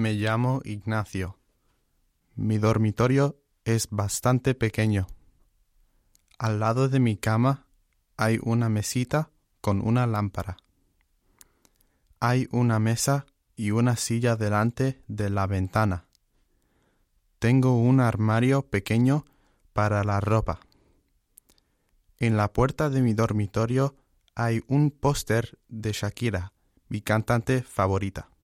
Me llamo Ignacio. Mi dormitorio es bastante pequeño. Al lado de mi cama hay una mesita con una lámpara. Hay una mesa y una silla delante de la ventana. Tengo un armario pequeño para la ropa. En la puerta de mi dormitorio hay un póster de Shakira, mi cantante favorita.